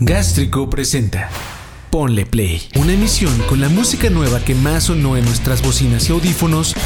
Gástrico presenta Ponle Play, una emisión con la música nueva que más sonó en nuestras bocinas y audífonos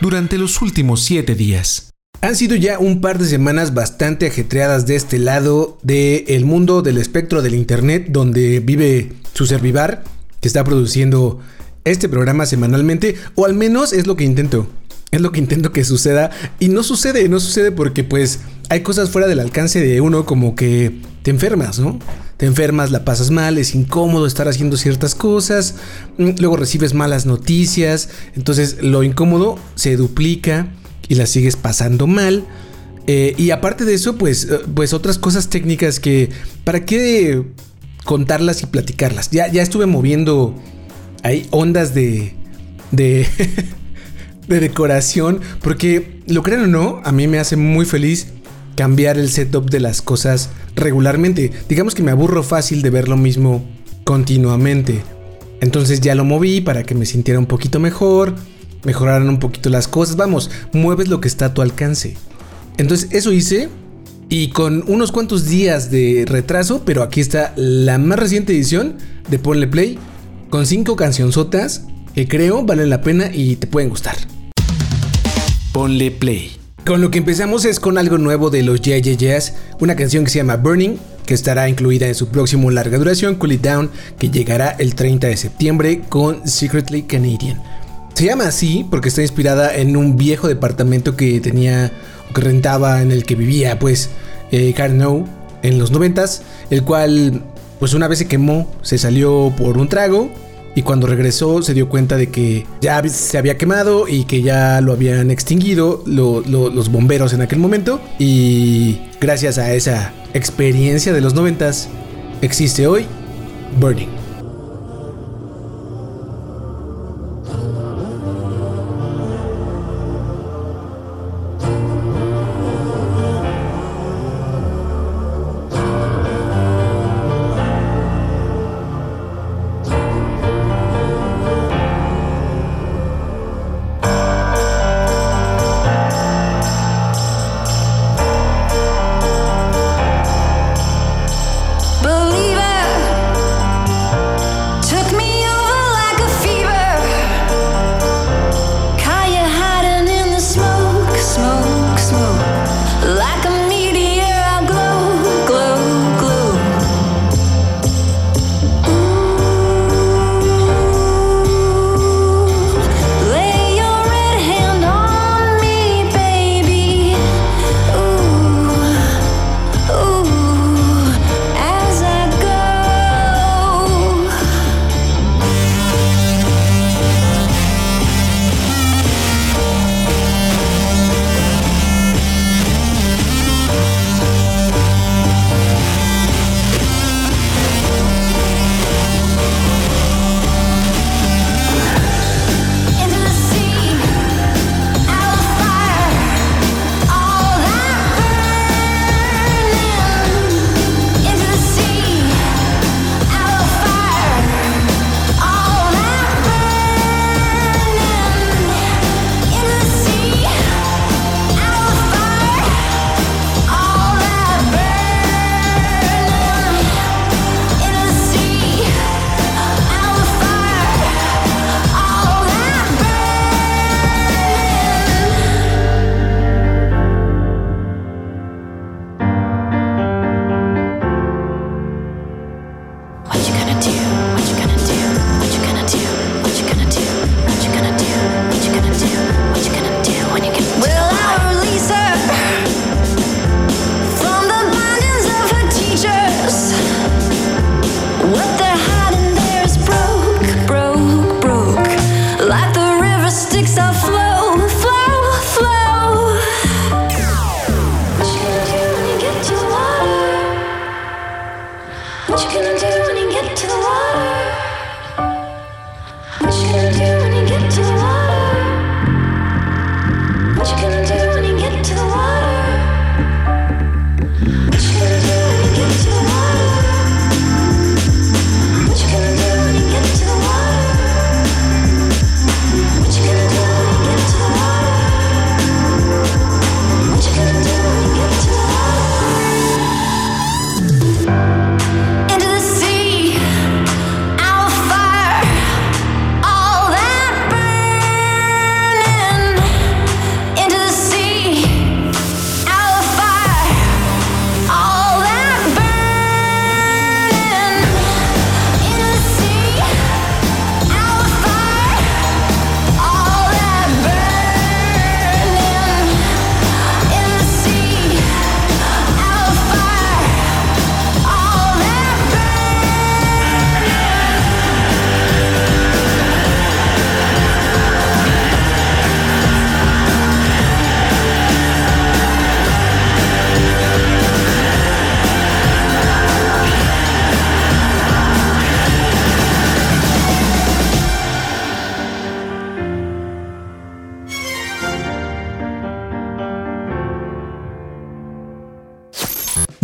durante los últimos 7 días. Han sido ya un par de semanas bastante ajetreadas de este lado del mundo del espectro del Internet, donde vive su servivar, que está produciendo este programa semanalmente, o al menos es lo que intento. Es lo que intento que suceda y no sucede, no sucede porque pues hay cosas fuera del alcance de uno como que te enfermas, ¿no? Te enfermas, la pasas mal, es incómodo estar haciendo ciertas cosas, mm, luego recibes malas noticias, entonces lo incómodo se duplica y la sigues pasando mal. Eh, y aparte de eso, pues, eh, pues otras cosas técnicas que, ¿para qué contarlas y platicarlas? Ya, ya estuve moviendo ahí ondas de... de de decoración, porque lo crean o no, a mí me hace muy feliz cambiar el setup de las cosas regularmente. Digamos que me aburro fácil de ver lo mismo continuamente. Entonces ya lo moví para que me sintiera un poquito mejor, mejoraran un poquito las cosas. Vamos, mueves lo que está a tu alcance. Entonces eso hice y con unos cuantos días de retraso, pero aquí está la más reciente edición de Ponle Play con cinco cancionzotas que creo valen la pena y te pueden gustar. Ponle Play. Con lo que empezamos es con algo nuevo de los Yeah una canción que se llama Burning, que estará incluida en su próximo larga duración, Cool It Down, que llegará el 30 de septiembre con Secretly Canadian. Se llama así porque está inspirada en un viejo departamento que tenía que rentaba en el que vivía pues eh, en los 90 el cual pues una vez se quemó, se salió por un trago y cuando regresó se dio cuenta de que ya se había quemado y que ya lo habían extinguido los bomberos en aquel momento y gracias a esa experiencia de los noventas existe hoy Burning.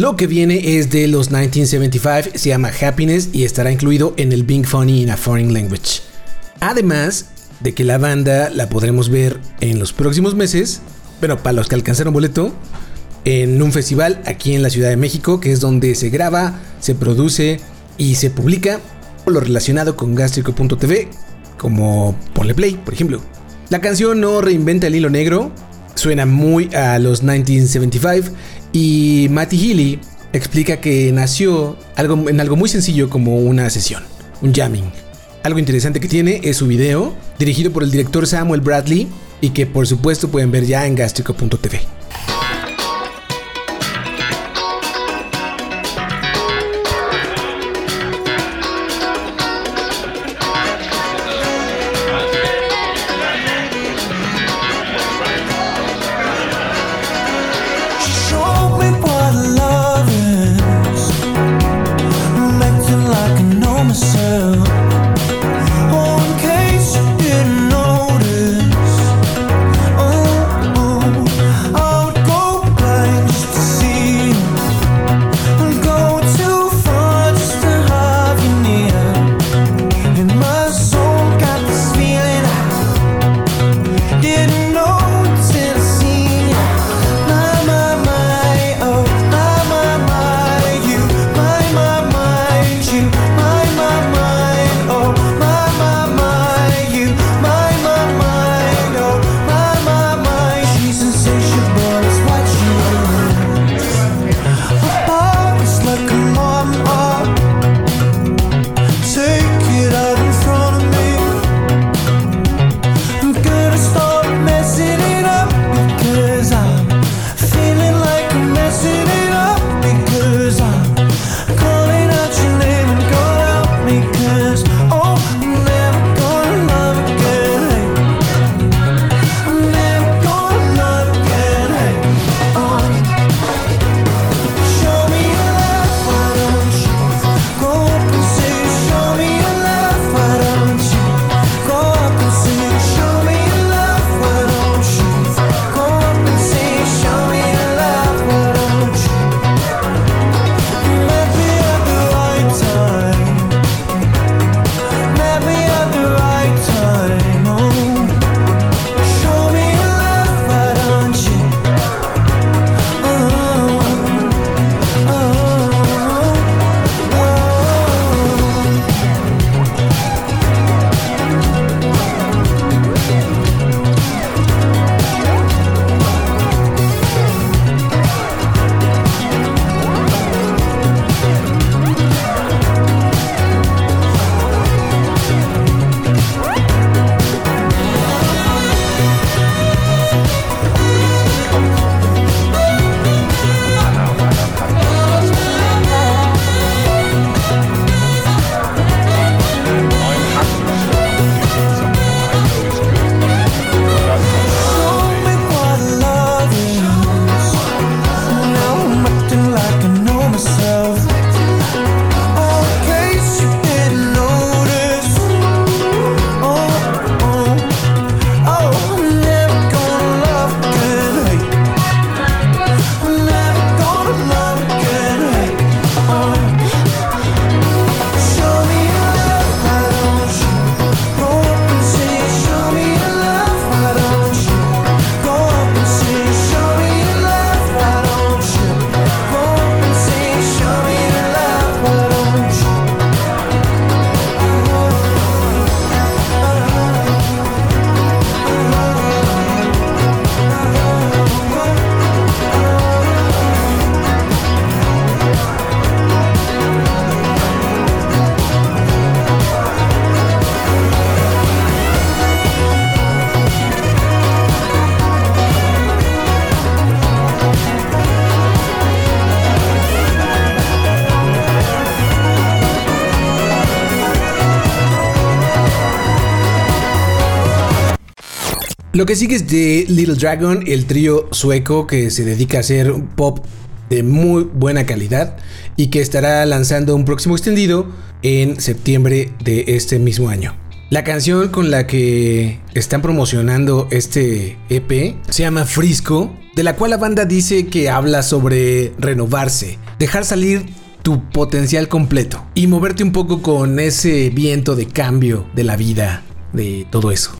Lo que viene es de los 1975, se llama Happiness y estará incluido en el Being Funny in a Foreign Language. Además de que la banda la podremos ver en los próximos meses, bueno, para los que alcanzaron boleto, en un festival aquí en la Ciudad de México, que es donde se graba, se produce y se publica lo relacionado con gastrico.tv, como Ponle Play, por ejemplo. La canción no reinventa el hilo negro, suena muy a los 1975 y Matty Healy explica que nació algo, en algo muy sencillo como una sesión, un jamming. Algo interesante que tiene es su video, dirigido por el director Samuel Bradley y que por supuesto pueden ver ya en gastrico.tv. Lo que sigue es de Little Dragon, el trío sueco que se dedica a hacer pop de muy buena calidad y que estará lanzando un próximo extendido en septiembre de este mismo año. La canción con la que están promocionando este EP se llama Frisco, de la cual la banda dice que habla sobre renovarse, dejar salir tu potencial completo y moverte un poco con ese viento de cambio de la vida, de todo eso.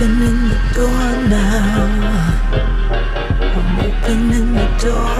opening the door now. I'm opening the door.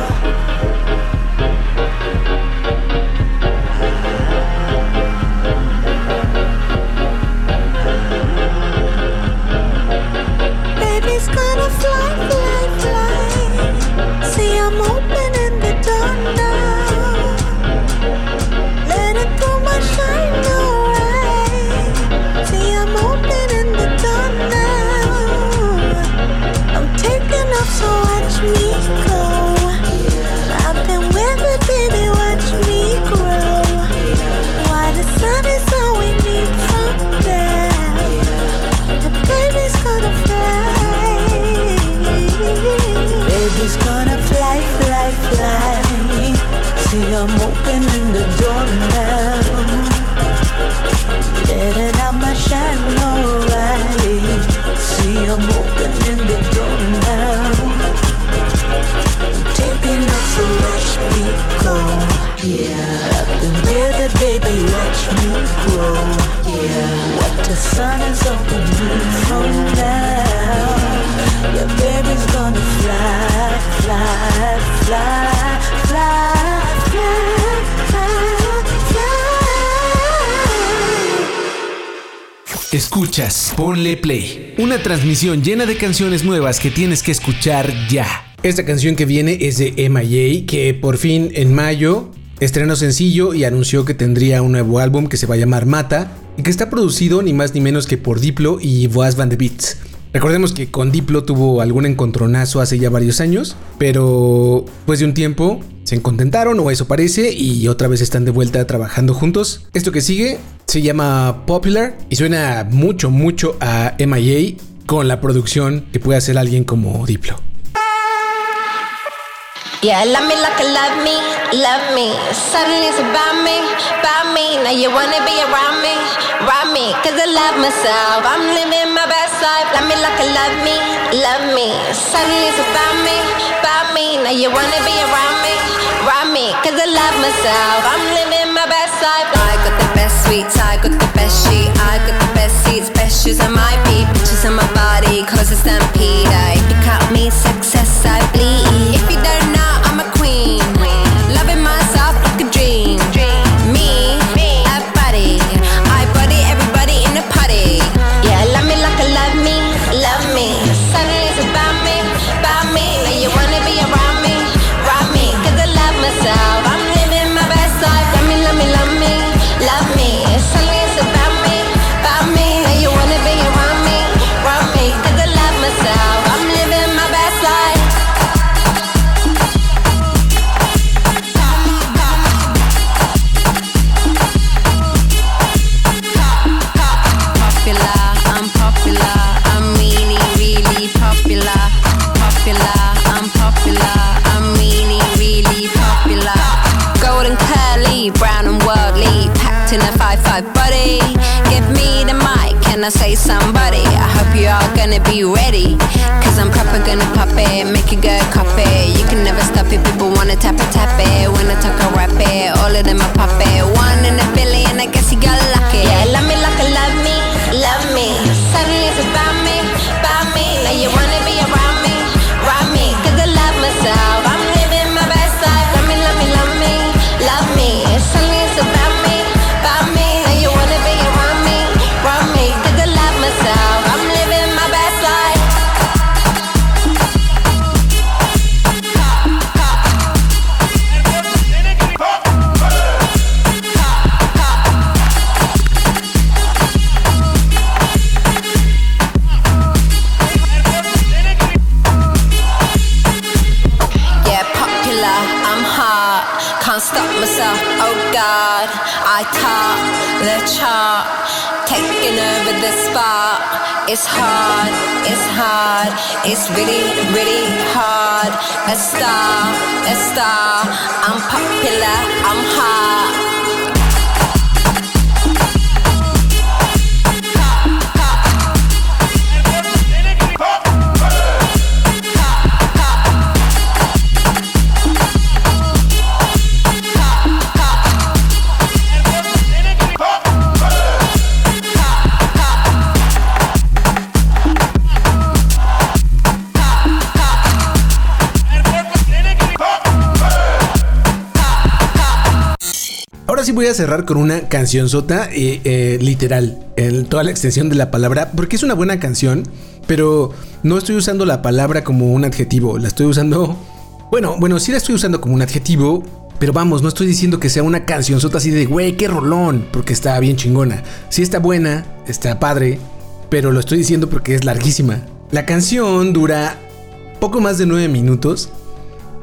I'm hoping in the dawn Escuchas, ponle play. Una transmisión llena de canciones nuevas que tienes que escuchar ya. Esta canción que viene es de MIA, que por fin en mayo estrenó sencillo y anunció que tendría un nuevo álbum que se va a llamar Mata y que está producido ni más ni menos que por Diplo y Boaz Van de Beats. Recordemos que con Diplo tuvo algún encontronazo hace ya varios años, pero pues de un tiempo se contentaron o eso parece y otra vez están de vuelta trabajando juntos. Esto que sigue se llama Popular y suena mucho, mucho a MIA con la producción que puede hacer alguien como Diplo. Yeah, love me like you love me, love me. Suddenly it's about me, about me. Now you wanna be around me, around me. Cause I love myself, I'm living my best life. Love me like you love me, love me. Suddenly it's about me, about me. Now you wanna be around me, around me. Cause I love myself, I'm living my best life. I got the best sweets, I got the best sheet, I got the best seats, best shoes on my feet. Bitches on my body, cause it's stampede. I pick out me success, I bleed. A star. I'm popular, I'm hot. Voy a cerrar con una canción sota, eh, eh, literal, en toda la extensión de la palabra, porque es una buena canción, pero no estoy usando la palabra como un adjetivo, la estoy usando, bueno, bueno, sí la estoy usando como un adjetivo, pero vamos, no estoy diciendo que sea una canción sota así de, güey, qué rolón, porque está bien chingona. Sí está buena, está padre, pero lo estoy diciendo porque es larguísima. La canción dura poco más de nueve minutos,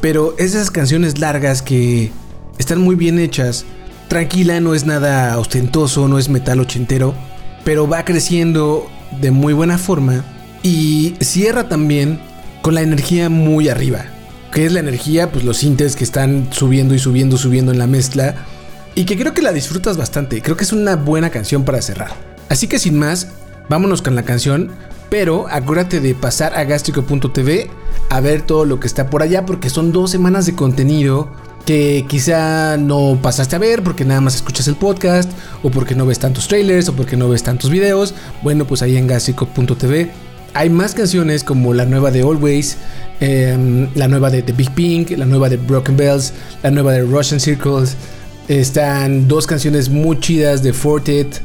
pero es esas canciones largas que están muy bien hechas. Tranquila, no es nada ostentoso, no es metal ochentero, pero va creciendo de muy buena forma y cierra también con la energía muy arriba. Que es la energía? Pues los sintes que están subiendo y subiendo, subiendo en la mezcla y que creo que la disfrutas bastante. Creo que es una buena canción para cerrar. Así que sin más, vámonos con la canción. Pero acuérdate de pasar a gastrico.tv a ver todo lo que está por allá porque son dos semanas de contenido que quizá no pasaste a ver porque nada más escuchas el podcast o porque no ves tantos trailers o porque no ves tantos videos. Bueno, pues ahí en gastrico.tv hay más canciones como la nueva de Always, em, la nueva de The Big Pink, la nueva de Broken Bells, la nueva de Russian Circles. Están dos canciones muy chidas de Fortet.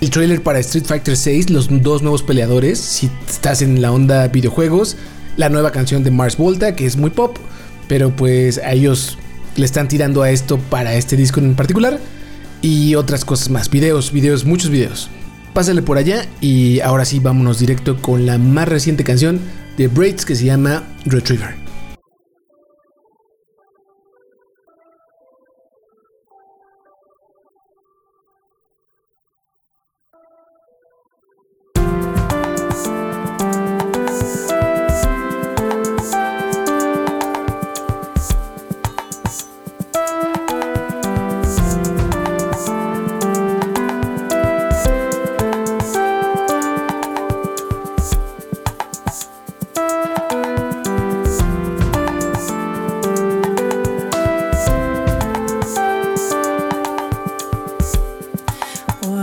El trailer para Street Fighter 6, los dos nuevos peleadores, si estás en la onda videojuegos. La nueva canción de Mars Volta, que es muy pop, pero pues a ellos le están tirando a esto para este disco en particular. Y otras cosas más, videos, videos, muchos videos. Pásale por allá y ahora sí vámonos directo con la más reciente canción de Braids que se llama Retriever.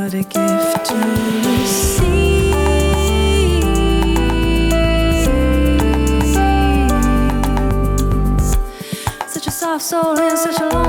What a gift to receive. Such a soft soul in such a lonely